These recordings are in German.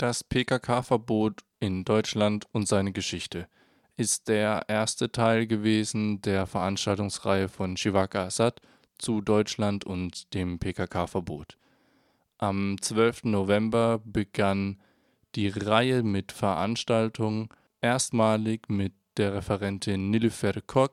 Das PKK-Verbot in Deutschland und seine Geschichte ist der erste Teil gewesen der Veranstaltungsreihe von Shivaka Assad zu Deutschland und dem PKK-Verbot. Am 12. November begann die Reihe mit Veranstaltungen erstmalig mit der Referentin Nilüfer Kok,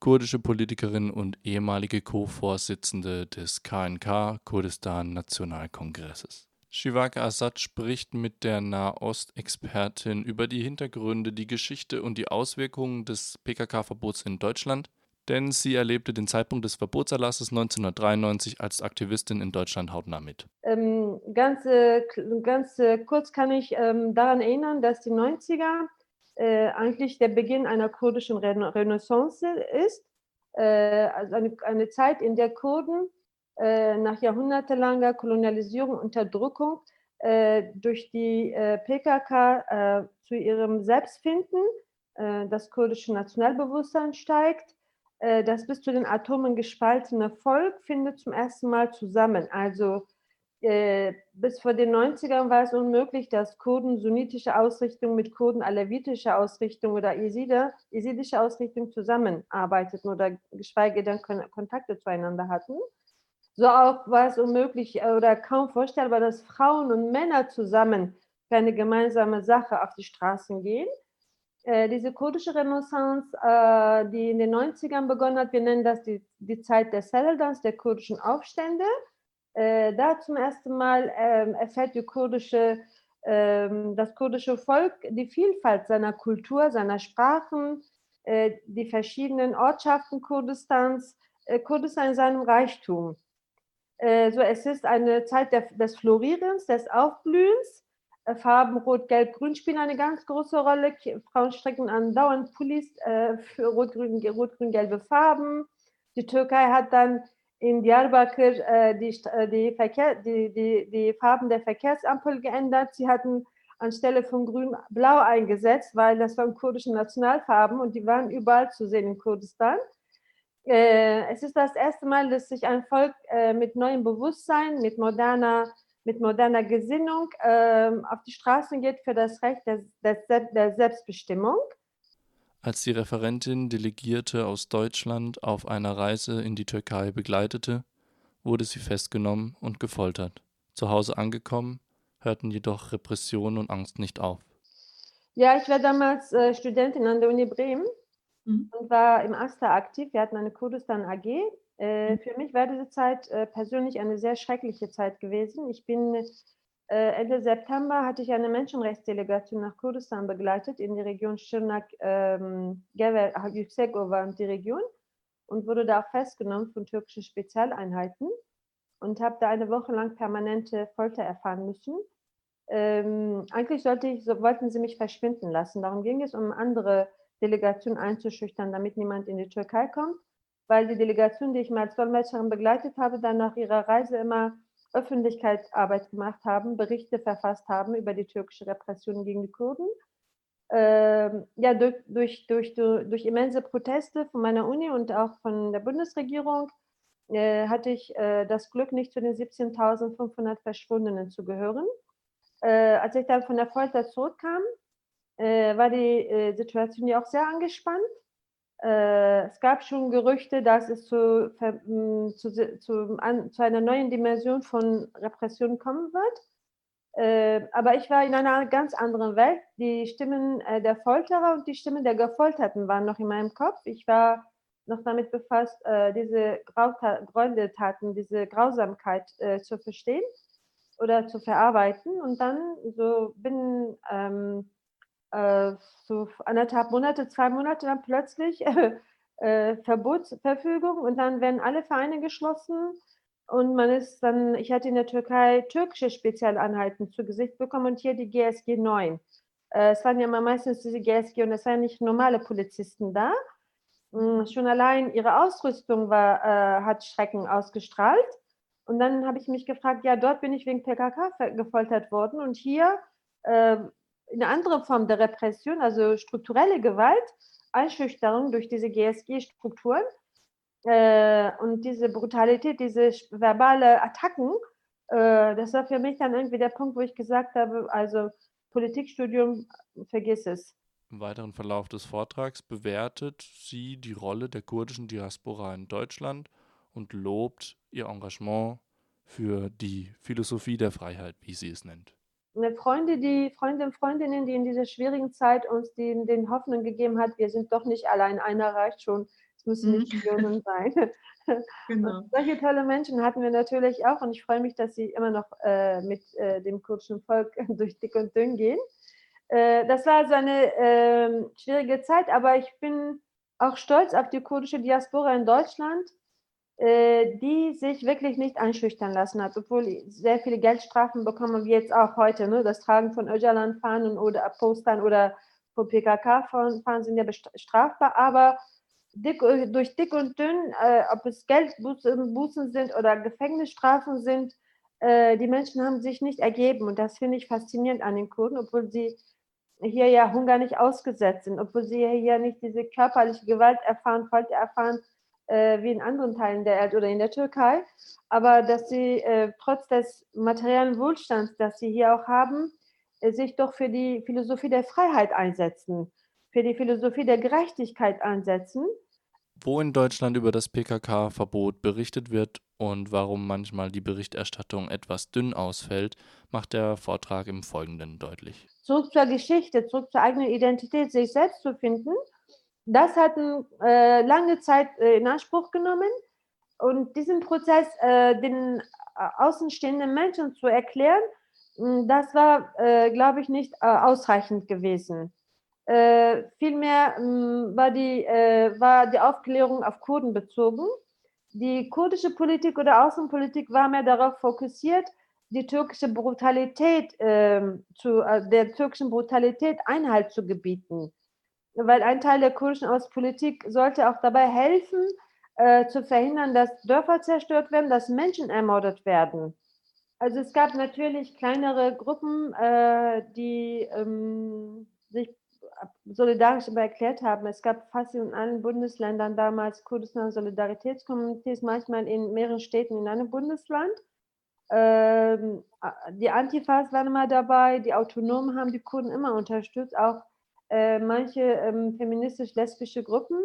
kurdische Politikerin und ehemalige Co-Vorsitzende des KNK Kurdistan Nationalkongresses. Shivaka Assad spricht mit der Nahost-Expertin über die Hintergründe, die Geschichte und die Auswirkungen des PKK-Verbots in Deutschland, denn sie erlebte den Zeitpunkt des Verbotserlasses 1993 als Aktivistin in Deutschland hautnah mit. Ähm, ganz, äh, ganz äh, kurz kann ich ähm, daran erinnern, dass die 90er äh, eigentlich der Beginn einer kurdischen Renaissance ist, äh, also eine, eine Zeit, in der Kurden nach jahrhundertelanger Kolonialisierung Unterdrückung äh, durch die äh, PKK zu ihrem Selbstfinden, das kurdische Nationalbewusstsein steigt. das bis zu den Atomen gespaltene Volk findet zum ersten Mal zusammen. Also bis vor den 90ern war es unmöglich, dass Kurden sunnitische Ausrichtung mit Kurden alawitischer Ausrichtung oder jesidische Ausrichtung zusammenarbeiteten oder geschweige denn Kontakte zueinander hatten. So auch war es unmöglich äh, oder kaum vorstellbar, dass Frauen und Männer zusammen für eine gemeinsame Sache auf die Straßen gehen. Äh, diese kurdische Renaissance, äh, die in den 90ern begonnen hat, wir nennen das die, die Zeit der Seldans, der kurdischen Aufstände. Da zum ersten Mal ähm, erfährt die kurdische, ähm, das kurdische Volk die Vielfalt seiner Kultur, seiner Sprachen, die verschiedenen Ortschaften Kurdistans, Kurdistan in seinem Reichtum. Äh, so, es ist eine Zeit der, des Florierens, des Aufblühens. Äh, Farben Rot, Gelb, Grün spielen eine ganz große Rolle. Frauen stricken andauernd Pullis äh, für rot-grün, rot-grün-gelbe Farben. Die Türkei hat dann in Diyarbakir äh, die, die, Verkehr, die, die, die Farben der Verkehrsampel geändert. Sie hatten anstelle von grün blau eingesetzt, weil das waren kurdische Nationalfarben und die waren überall zu sehen in Kurdistan äh, es ist das erste Mal, dass sich ein Volk äh, mit neuem Bewusstsein, mit moderner, mit moderner Gesinnung äh, auf die Straßen geht für das Recht der, der, der Selbstbestimmung. Als die Referentin Delegierte aus Deutschland auf einer Reise in die Türkei begleitete, wurde sie festgenommen und gefoltert. Zu Hause angekommen, hörten jedoch Repression und Angst nicht auf. Ja, ich war damals äh, Studentin an der Uni Bremen mhm. und war im AStA aktiv. Wir hatten eine Kurdistan AG. Äh, mhm. Für mich war diese Zeit äh, persönlich eine sehr schreckliche Zeit gewesen. Ich bin äh, Ende September hatte ich eine Menschenrechtsdelegation nach Kurdistan begleitet in die Region Schirnak, ähm, Yüksekova und die Region und wurde da auch festgenommen von türkischen Spezialeinheiten und habe da eine Woche lang permanente Folter erfahren müssen. Ähm, eigentlich sollte ich, so, wollten sie mich verschwinden lassen. Darum ging es um andere Delegation einzuschüchtern, damit niemand in die Türkei kommt, weil die Delegation, die ich mal als Dolmetscherin begleitet habe, dann nach ihrer Reise immer Öffentlichkeitsarbeit gemacht haben, Berichte verfasst haben über die türkische Repression gegen die Kurden. Ähm, ja, durch, durch, durch, durch, immense Proteste von meiner Uni und auch von der Bundesregierung äh, hatte ich äh, das Glück, nicht zu den 17.500 Verschwundenen zu gehören. Äh, als ich dann von der Folter zurückkam, äh, war die äh, Situation ja auch sehr angespannt. Äh, es gab schon Gerüchte, dass es zu, zu, zu, an, zu, einer neuen Dimension von Repression kommen wird. Äh, aber ich war in einer ganz anderen Welt. Die Stimmen äh, der Folterer und die Stimmen der Gefolterten waren noch in meinem Kopf. Ich war noch damit befasst, äh, diese Gräueltaten, diese Grausamkeit zu verstehen oder zu verarbeiten. Und dann so bin ähm, äh, so anderthalb Monate, zwei Monate dann plötzlich äh, Verbotsverfügung und dann werden alle Vereine geschlossen und man ist dann, ich hatte in der Türkei türkische Spezialeinheiten zu Gesicht bekommen und hier die GSG 9. Äh, es waren ja immer meistens diese GSG und es waren nicht normale Polizisten da. Mhm, schon allein ihre Ausrüstung war, äh, hat Schrecken ausgestrahlt. Und dann habe ich mich gefragt, ja, dort bin ich wegen PKK gefoltert worden und hier äh, eine andere Form der Repression, also strukturelle Gewalt, Einschüchterung durch diese GSG-Strukturen äh, und diese Brutalität, diese verbale Attacken Äh, das war für mich dann irgendwie der Punkt, wo ich gesagt habe, also Politikstudium, vergiss es. Im weiteren Verlauf des Vortrags bewertet sie die Rolle der kurdischen Diaspora in Deutschland und lobt ihr Engagement für die Philosophie der Freiheit, wie sie es nennt. Freunde, die Freunde und Freundinnen, die in dieser schwierigen Zeit uns den, den Hoffnung gegeben hat, wir sind doch nicht allein, einer reicht schon, es müssen nicht mhm. Millionen sein. Genau. solche tolle Menschen hatten wir natürlich auch und ich freue mich, dass sie immer noch äh, mit äh, dem kurdischen Volk durch dick und dünn gehen. Äh, das war also eine ähm, schwierige Zeit, aber ich bin auch stolz auf die kurdische Diaspora in Deutschland, die sich wirklich nicht einschüchtern lassen hat, obwohl sehr viele Geldstrafen bekommen, wie jetzt auch heute. Ne? Das Tragen von Öcalan-Fahnen oder Postern oder von PKK-Fahnen sind ja strafbar, aber dick, durch dick und dünn, äh, ob es Geldbußen sind oder Gefängnisstrafen sind, äh, die Menschen haben sich nicht ergeben. Und das finde ich faszinierend an den Kurden, obwohl sie hier ja Hunger nicht ausgesetzt sind, obwohl sie hier nicht diese körperliche Gewalt erfahren, Folter erfahren, äh, wie in anderen Teilen der Erde oder in der Türkei. Aber dass sie äh, trotz des materiellen Wohlstands, das sie hier auch haben, äh, sich doch für die Philosophie der Freiheit einsetzen, für die Philosophie der Gerechtigkeit einsetzen. Wo in Deutschland über das PKK-Verbot berichtet wird und warum manchmal die Berichterstattung etwas dünn ausfällt, macht der Vortrag im Folgenden deutlich zurück zur Geschichte, zurück zur eigenen Identität, sich selbst zu finden, das hat äh, lange Zeit äh, in Anspruch genommen. Und diesen Prozess äh, den äh, außenstehenden Menschen zu erklären, hm, das war, äh, glaube ich, nicht äh, ausreichend gewesen. vielmehr hm, war, die, war die Aufklärung auf Kurden bezogen. Die kurdische Politik oder Außenpolitik war mehr darauf fokussiert, die türkische Brutalität, äh, zu, der türkischen Brutalität Einhalt zu gebieten. Weil ein Teil der kurdischen Außenpolitik sollte auch dabei helfen, äh, zu verhindern, dass Dörfer zerstört werden, dass Menschen ermordet werden. Also es gab natürlich kleinere Gruppen, äh, die ähm, sich solidarisch aber erklärt haben. Es gab fast in allen Bundesländern damals Kurdistan Solidaritätskomitees, manchmal in mehreren Städten in einem Bundesland. Ähm, die Antifas waren immer dabei, die Autonomen haben die Kurden immer unterstützt, auch äh, manche ähm, feministisch-lesbische Gruppen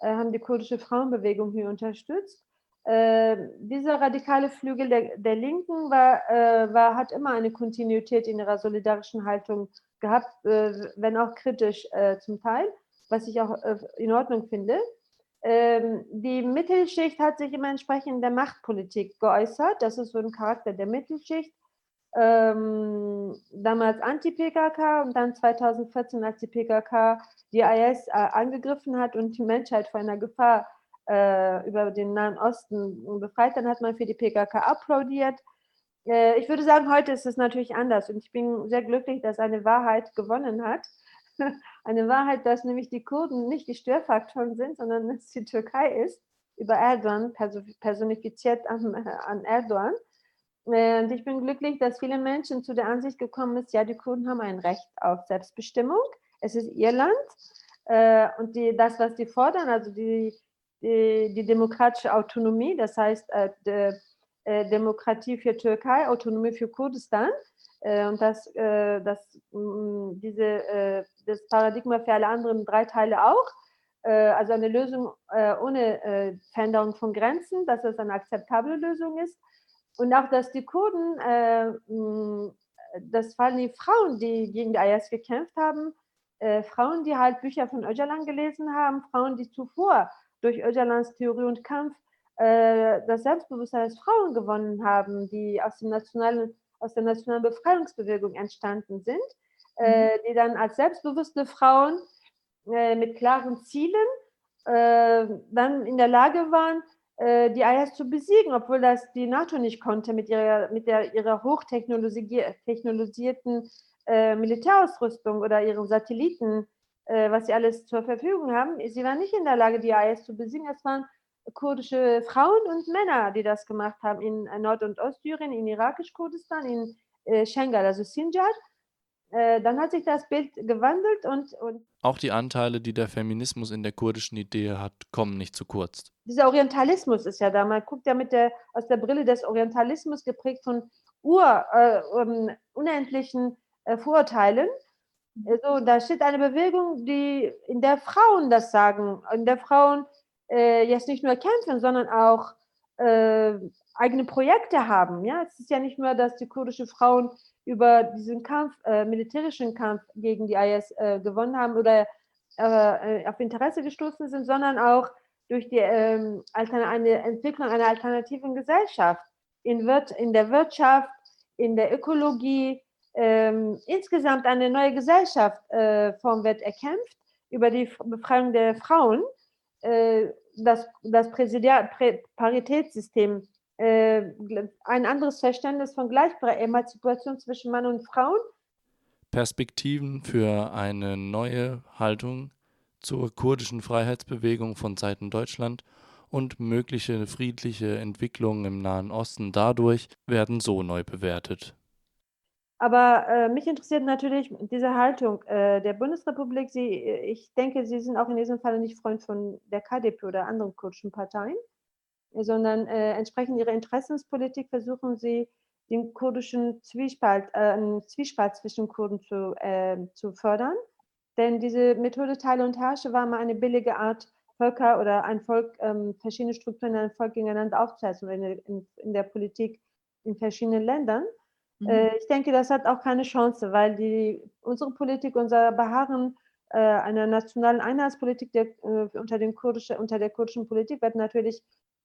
äh, haben die kurdische Frauenbewegung hier unterstützt. Äh, dieser radikale Flügel der, der Linken war, äh, war, hat immer eine Kontinuität in ihrer solidarischen Haltung gehabt, äh, wenn auch kritisch zum Teil, was ich auch in Ordnung finde. Ähm, die Mittelschicht hat sich immer entsprechend der Machtpolitik geäußert. Das ist so ein Charakter der Mittelschicht. Ähm, damals Anti-PKK und dann 2014, als die PKK die IS äh, angegriffen hat und die Menschheit vor einer Gefahr äh, über den Nahen Osten befreit, dann hat man für die PKK applaudiert. Äh, ich würde sagen, heute ist es natürlich anders und ich bin sehr glücklich, dass eine Wahrheit gewonnen hat eine Wahrheit, dass nämlich die Kurden nicht die Störfaktoren sind, sondern dass die Türkei ist, über Erdogan, personifiziert an, an Erdogan. Und ich bin glücklich, dass viele Menschen zu der Ansicht gekommen sind, ja, die Kurden haben ein Recht auf Selbstbestimmung. Es ist ihr Land. Äh, und die, das, was die fordern, also die, die, die demokratische Autonomie, das heißt äh, äh, Demokratie für Türkei, Autonomie für Kurdistan, äh, und das, äh, das, mm, diese, äh, das Paradigma für alle anderen drei Teile auch. also eine Lösung ohne Veränderung von Grenzen, dass es eine akzeptable Lösung ist. Und auch, dass die Kurden, mm, das fallen die Frauen, die gegen die IS gekämpft haben, Frauen, die halt Bücher von Öcalan gelesen haben, Frauen, die zuvor durch Öcalans Theorie und Kampf das Selbstbewusstsein als Frauen gewonnen haben, die aus dem nationalen aus der nationalen Befreiungsbewegung entstanden sind, äh, mhm. die dann als selbstbewusste Frauen äh, mit klaren Zielen äh, dann in der Lage waren, äh, die IS zu besiegen, obwohl das die NATO nicht konnte mit ihrer, mit der, ihrer hochtechnologisierten äh, Militärausrüstung oder ihren Satelliten, äh, was sie alles zur Verfügung haben. Sie waren nicht in der Lage, die IS zu besiegen. Es waren kurdische Frauen und Männer, die das gemacht haben in äh, Nord- und Ostsyrien, in irakisch-Kurdistan, in äh, Schengal, also Sinjar. Äh, dann hat sich das Bild gewandelt und, und auch die Anteile, die der Feminismus in der kurdischen Idee hat, kommen nicht zu kurz. Dieser Orientalismus ist ja da. Man guckt ja mit der, aus der Brille des Orientalismus geprägt von ur, äh, um, unendlichen äh, Vorurteilen. Also, da steht eine Bewegung, die, in der Frauen das sagen, in der Frauen äh, jetzt nicht nur kämpfen, sondern auch äh, eigene Projekte haben. Ja, es ist ja nicht nur, dass die kurdischen Frauen über diesen Kampf, äh, militärischen Kampf gegen die IS äh, gewonnen haben oder äh, auf Interesse gestoßen sind, sondern auch durch die ähm, eine Entwicklung einer alternativen Gesellschaft in, Wirt in der Wirtschaft, in der Ökologie, ähm, insgesamt eine neue Gesellschaftsform äh, wird erkämpft über die Befreiung der Frauen. Äh, das das Präsidial Paritätssystem, äh, ein anderes Verständnis von Gleichberechtigung, Emanzipation zwischen Mann und Frauen. Perspektiven für eine neue Haltung zur kurdischen Freiheitsbewegung von Seiten Deutschland und mögliche friedliche Entwicklungen im Nahen Osten dadurch werden so neu bewertet. Aber äh, mich interessiert natürlich diese Haltung äh, der Bundesrepublik. Sie, ich denke, Sie sind auch in diesem Fall nicht Freund von der KDP oder anderen kurdischen Parteien, sondern äh, entsprechend Ihrer Interessenspolitik versuchen Sie, den kurdischen Zwiespalt, äh, Zwiespalt zwischen Kurden zu, ähm, zu fördern. Denn diese Methode Teile und Herrsche war mal eine billige Art, Völker oder ein Volk, ähm, verschiedene Strukturen in einem Volk gegeneinander aufzusetzen in, in, in der Politik in verschiedenen Ländern. Mhm. Äh, ich denke, das hat auch keine Chance, weil die, unsere Politik, unser Beharren äh, einer nationalen Einheitspolitik der, äh, unter, den kurdische, unter der kurdischen Politik wird natürlich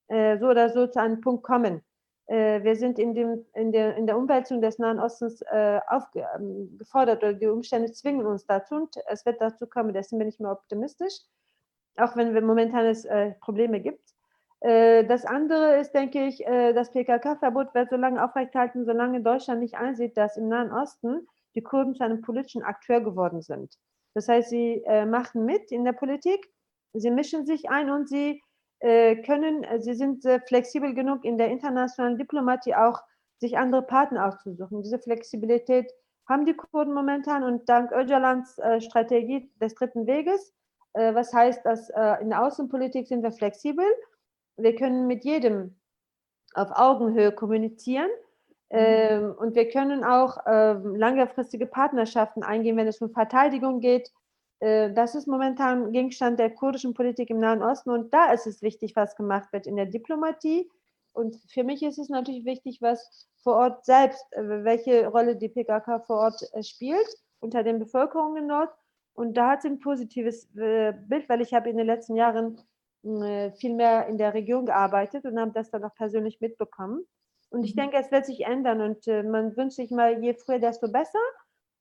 äh, so oder so zu einem Punkt kommen. Äh, wir sind in, dem, in, der, in der Umwälzung des Nahen Ostens äh, aufgefordert oder die Umstände zwingen uns dazu und es wird dazu kommen, deswegen bin ich mir optimistisch, auch wenn es momentan es Probleme gibt. Äh, das andere ist, denke ich, äh, das PKK-Verbot wird so lange aufrechthalten, solange Deutschland nicht einsieht, dass im Nahen Osten die Kurden zu einem politischen Akteur geworden sind. Das heißt, sie äh, machen mit in der Politik, sie mischen sich ein und sie können, sie sind flexibel genug in der internationalen Diplomatie auch, sich andere Partner auszusuchen. Diese Flexibilität haben die Kurden momentan und dank Öcalans Strategie des dritten Weges, was heißt, dass in der Außenpolitik sind wir flexibel wir können mit jedem auf Augenhöhe kommunizieren mhm. ähm, und wir können auch ähm, langfristige Partnerschaften eingehen, wenn es um Verteidigung geht. Äh, das ist momentan Gegenstand der kurdischen Politik im Nahen Osten und da ist es wichtig, was gemacht wird in der Diplomatie. Und für mich ist es natürlich wichtig, was vor Ort selbst, äh, welche Rolle die PKK vor Ort äh, spielt unter den Bevölkerungen dort. Und da hat sie ein positives Bild, weil ich habe in den letzten Jahren äh, viel mehr in der Region gearbeitet und haben das dann auch persönlich mitbekommen. Und ich mhm. denke, es wird sich ändern und man wünscht sich mal, je früher, desto besser.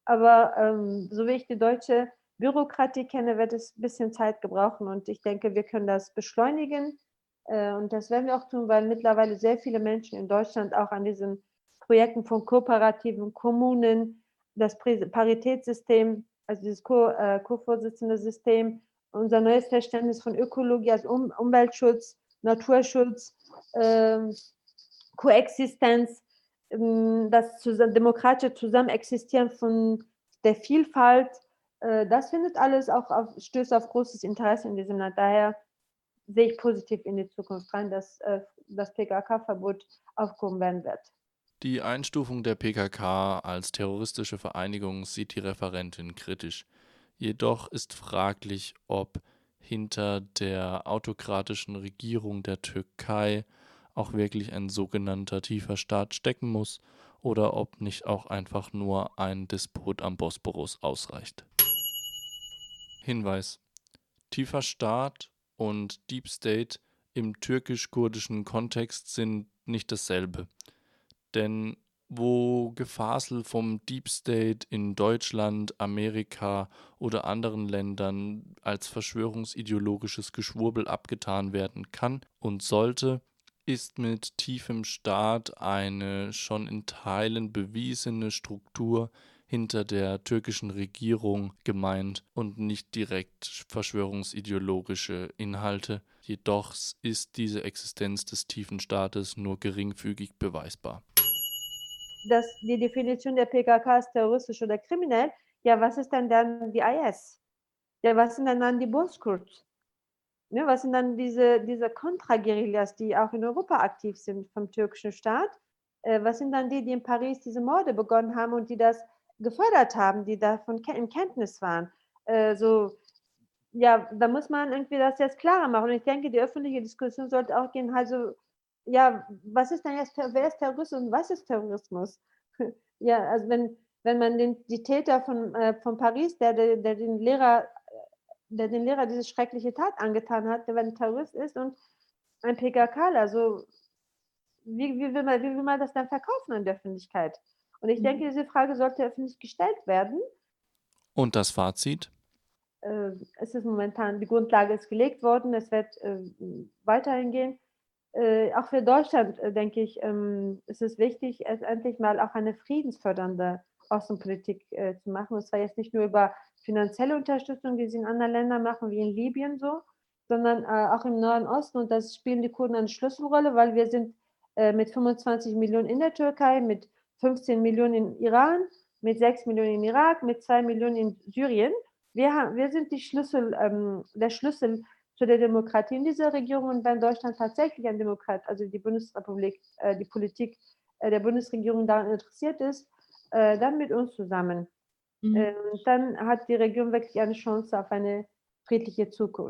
Aber ähm, so wie ich die deutsche Bürokratie kenne, wird es ein bisschen Zeit gebrauchen und ich denke, wir können das beschleunigen. Äh, und das werden wir auch tun, weil mittlerweile sehr viele Menschen in Deutschland auch an diesen Projekten von kooperativen Kommunen, das Paritätssystem, also dieses Co-Vorsitzende System, unser neues Verständnis von Ökologie als um Umweltschutz, Naturschutz, äh, Koexistenz, äh, das zusammen, demokratische Zusammenexistieren von der Vielfalt, äh, das findet alles auch auf, stößt auf großes Interesse in diesem Land. Daher sehe ich positiv in die Zukunft rein, dass äh, das PKK-Verbot aufgehoben werden wird. Die Einstufung der PKK als terroristische Vereinigung sieht die Referentin kritisch. Jedoch ist fraglich, ob hinter der autokratischen Regierung der Türkei auch wirklich ein sogenannter tiefer Staat stecken muss oder ob nicht auch einfach nur ein Despot am Bosporus ausreicht. Hinweis: Tiefer Staat und Deep State im türkisch-kurdischen Kontext sind nicht dasselbe. Denn wo Gefasel vom Deep State in Deutschland, Amerika oder anderen Ländern als verschwörungsideologisches Geschwurbel abgetan werden kann und sollte, ist mit tiefem Staat eine schon in Teilen bewiesene Struktur hinter der türkischen Regierung gemeint und nicht direkt verschwörungsideologische Inhalte, jedoch ist diese Existenz des tiefen Staates nur geringfügig beweisbar dass die Definition der PKK ist terroristisch oder kriminell, ja, was ist denn dann die IS? Ja, was sind denn dann die Boskurd? Ne, was sind dann diese, diese Kontraguerillas, die auch in Europa aktiv sind vom türkischen Staat? äh, was sind dann die, die in Paris diese Morde begonnen haben und die das gefördert haben, die davon in Kenntnis waren? Äh, so, ja, da muss man irgendwie das jetzt klarer machen. Und ich denke, die öffentliche Diskussion sollte auch gehen, also, ja, was ist denn jetzt, wer ist Terrorismus und was ist Terrorismus? ja, also wenn, wenn man den, die Täter von, äh, von Paris, der, der, der den Lehrer der den Lehrer diese schreckliche Tat angetan hat, der ein Terrorist ist und ein PKK, also wie, wie, will man, wie will man das dann verkaufen in der Öffentlichkeit? Und ich mhm. denke, diese Frage sollte öffentlich gestellt werden. Und das Fazit? Äh, es ist momentan, die Grundlage ist gelegt worden, es wird äh, weiterhin gehen. Äh, auch für Deutschland, äh, denke ich, ähm, ist es wichtig, es endlich mal auch eine friedensfördernde Außenpolitik äh, zu machen. Und zwar jetzt nicht nur über finanzielle Unterstützung, wie sie in anderen Ländern machen, wie in Libyen so, sondern auch im Nahen Osten. Und das spielen die Kurden eine Schlüsselrolle, weil wir sind mit 25 Millionen in der Türkei, mit 15 Millionen in Iran, mit 6 Millionen in Irak, mit 2 Millionen in Syrien. Wir, haben, wir sind Schlüssel, ähm, der Schlüssel zu der Demokratie in dieser Region. Und wenn Deutschland tatsächlich ein Demokrat, also die Bundesrepublik, äh, die Politik äh, der Bundesregierung daran interessiert ist, äh, dann mit uns zusammen. Mhm. Äh, dann hat die Region wirklich eine Chance auf eine friedliche Zukunft.